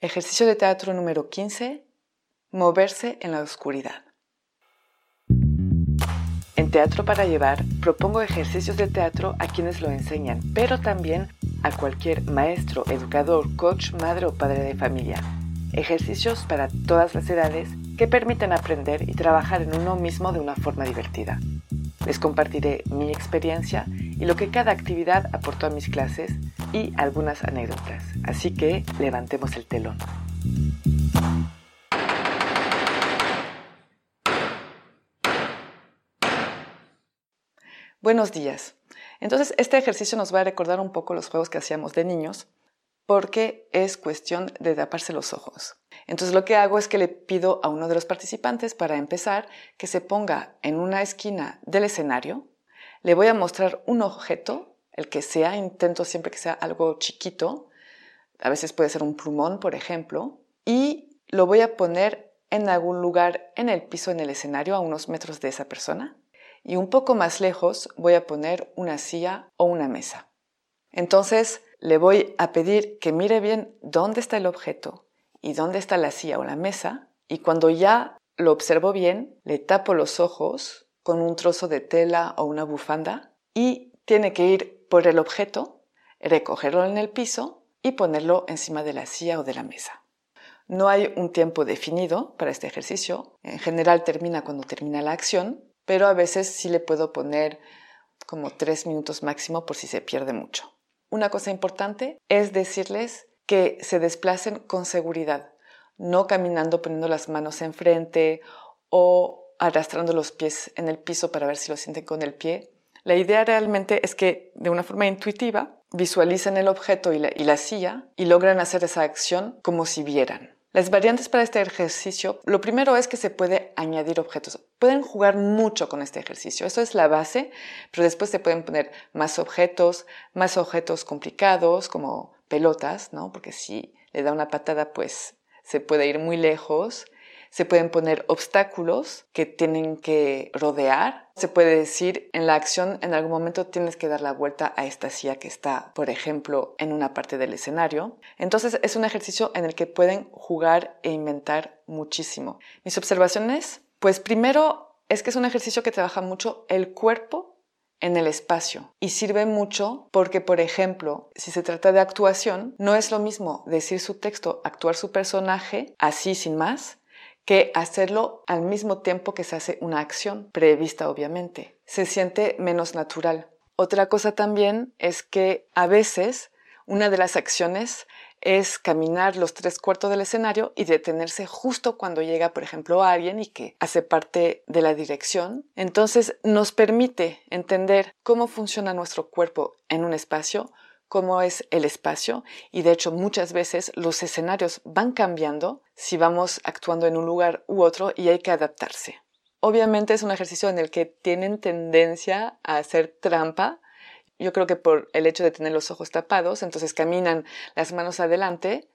Ejercicio de teatro número 15. Moverse en la oscuridad. En Teatro para Llevar propongo ejercicios de teatro a quienes lo enseñan, pero también a cualquier maestro, educador, coach, madre o padre de familia. Ejercicios para todas las edades que permiten aprender y trabajar en uno mismo de una forma divertida. Les compartiré mi experiencia y lo que cada actividad aportó a mis clases y algunas anécdotas. Así que levantemos el telón. Buenos días. Entonces, este ejercicio nos va a recordar un poco los juegos que hacíamos de niños, porque es cuestión de taparse los ojos. Entonces, lo que hago es que le pido a uno de los participantes, para empezar, que se ponga en una esquina del escenario. Le voy a mostrar un objeto, el que sea, intento siempre que sea algo chiquito, a veces puede ser un plumón, por ejemplo, y lo voy a poner en algún lugar en el piso, en el escenario, a unos metros de esa persona. Y un poco más lejos voy a poner una silla o una mesa. Entonces le voy a pedir que mire bien dónde está el objeto y dónde está la silla o la mesa. Y cuando ya lo observo bien, le tapo los ojos con un trozo de tela o una bufanda y tiene que ir por el objeto, recogerlo en el piso y ponerlo encima de la silla o de la mesa. No hay un tiempo definido para este ejercicio, en general termina cuando termina la acción, pero a veces sí le puedo poner como tres minutos máximo por si se pierde mucho. Una cosa importante es decirles que se desplacen con seguridad, no caminando poniendo las manos enfrente o arrastrando los pies en el piso para ver si lo sienten con el pie. La idea realmente es que de una forma intuitiva visualicen el objeto y la, silla y logran hacer esa acción como si vieran. Las variantes para este ejercicio, lo primero es que se puede añadir objetos. Pueden jugar mucho con este ejercicio, eso es la base, pero después se pueden poner más objetos, más objetos complicados como pelotas, ¿no? Porque si le da una patada, pues se puede ir muy lejos se pueden poner obstáculos que tienen que rodear. Se puede decir en la acción en algún momento tienes que dar la vuelta a esta silla que está, por ejemplo, en una parte del escenario. Entonces es un ejercicio en el que pueden jugar e inventar muchísimo. Mis observaciones, pues primero es que es un ejercicio que trabaja mucho el cuerpo en el espacio y sirve mucho porque, por ejemplo, si se trata de actuación, no es lo mismo decir su texto, actuar su personaje así sin más, que hacerlo al mismo tiempo que se hace una acción prevista, obviamente. Se siente menos natural. Otra cosa también es que a veces una de las acciones es caminar los tres cuartos del escenario y detenerse justo cuando llega, por ejemplo, alguien y que hace parte de la dirección. Entonces nos permite entender cómo funciona nuestro cuerpo en un espacio, cómo es el espacio y de hecho muchas veces los escenarios van cambiando si vamos actuando en un lugar u otro y hay que adaptarse. Obviamente es un ejercicio en el que tienen tendencia a hacer trampa. Yo creo que por el hecho de tener los ojos tapados, entonces caminan las manos adelante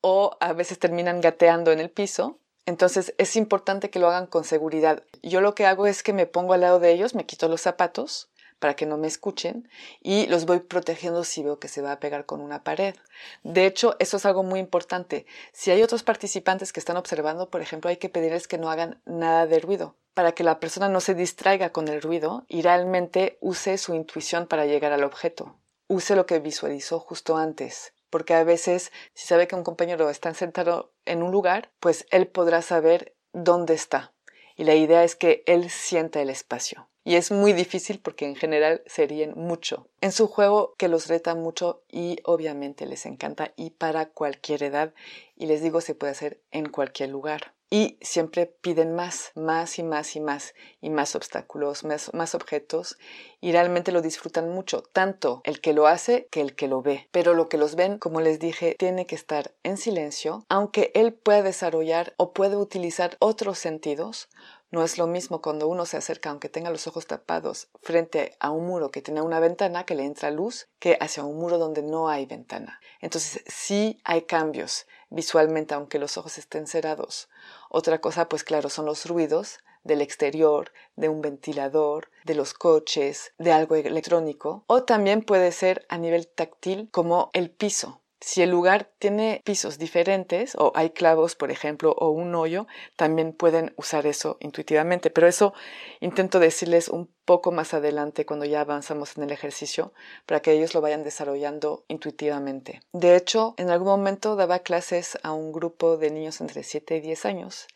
o a veces terminan gateando en el piso. Entonces es importante que lo hagan con seguridad. Yo lo que hago es que me pongo al lado de ellos, me quito los zapatos para que no me escuchen y los voy protegiendo si veo que se va a pegar con una pared. De hecho, eso es algo muy importante. Si hay otros participantes que están observando, por ejemplo, hay que pedirles que no hagan nada de ruido para que la persona no se distraiga con el ruido y realmente use su intuición para llegar al objeto. Use lo que visualizó justo antes porque a veces si sabe que un compañero está sentado en un lugar, pues él podrá saber dónde está. Y la idea es que él sienta el espacio y es muy difícil porque en general se ríen mucho. En su juego que los reta mucho y obviamente les encanta y para cualquier edad y les digo se puede hacer en cualquier lugar. y siempre piden más, más y más y más y más obstáculos, más, más, objetos y realmente lo disfrutan mucho, tanto el que lo hace que el que lo ve. Pero lo que los ven, como les dije, tiene que estar en silencio, aunque él pueda desarrollar o puede utilizar otros sentidos, no es lo mismo cuando uno se acerca, aunque tenga los ojos tapados, frente a un muro que tiene una ventana que le entra luz, que hacia un muro donde no hay ventana. Entonces sí hay cambios visualmente, aunque los ojos estén cerrados. Otra cosa, pues claro, son los ruidos del exterior, de un ventilador, de los coches, de algo electrónico. O también puede ser a nivel táctil como el piso. Si el lugar tiene pisos diferentes o hay clavos, por ejemplo, o un hoyo, también pueden usar eso intuitivamente. Pero eso intento decirles un poco más adelante cuando ya avanzamos en el ejercicio para que ellos lo vayan desarrollando intuitivamente. De hecho, en algún momento daba clases a un grupo de niños entre 7 y 10 años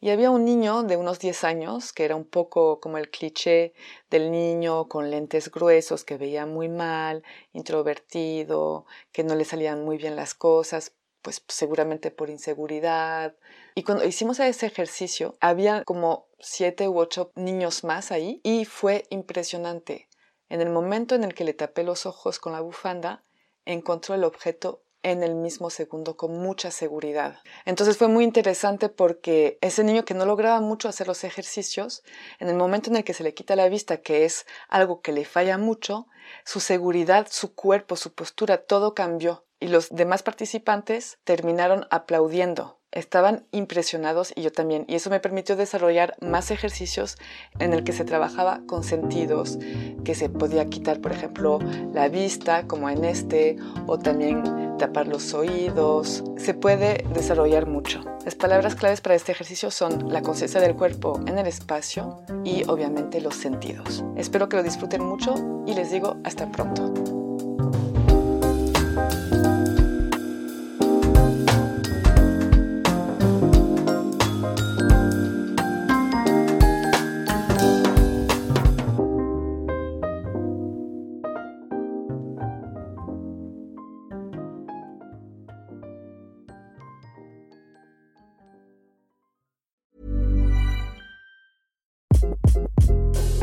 y había un niño de unos 10 años que era un poco como el cliché del niño con lentes gruesos que veía muy mal, introvertido, que no le salían muy bien las cosas, pues seguramente por inseguridad. Y cuando hicimos ese ejercicio, había como siete u ocho niños más ahí y fue impresionante. En el momento en el que le tapé los ojos con la bufanda, encontró el objeto en el mismo segundo con mucha seguridad. Entonces fue muy interesante porque ese niño que no lograba mucho hacer los ejercicios, en el momento en el que se le quita la vista, que es algo que le falla mucho, su seguridad, su cuerpo, su postura, todo cambió y los demás participantes terminaron aplaudiendo. Estaban impresionados y yo también. Y eso me permitió desarrollar más ejercicios en el que se trabajaba con sentidos, que se podía quitar, por ejemplo, la vista, como en este, o también tapar los oídos. Se puede desarrollar mucho. Las palabras claves para este ejercicio son la conciencia del cuerpo en el espacio y obviamente los sentidos. Espero que lo disfruten mucho y les digo hasta pronto.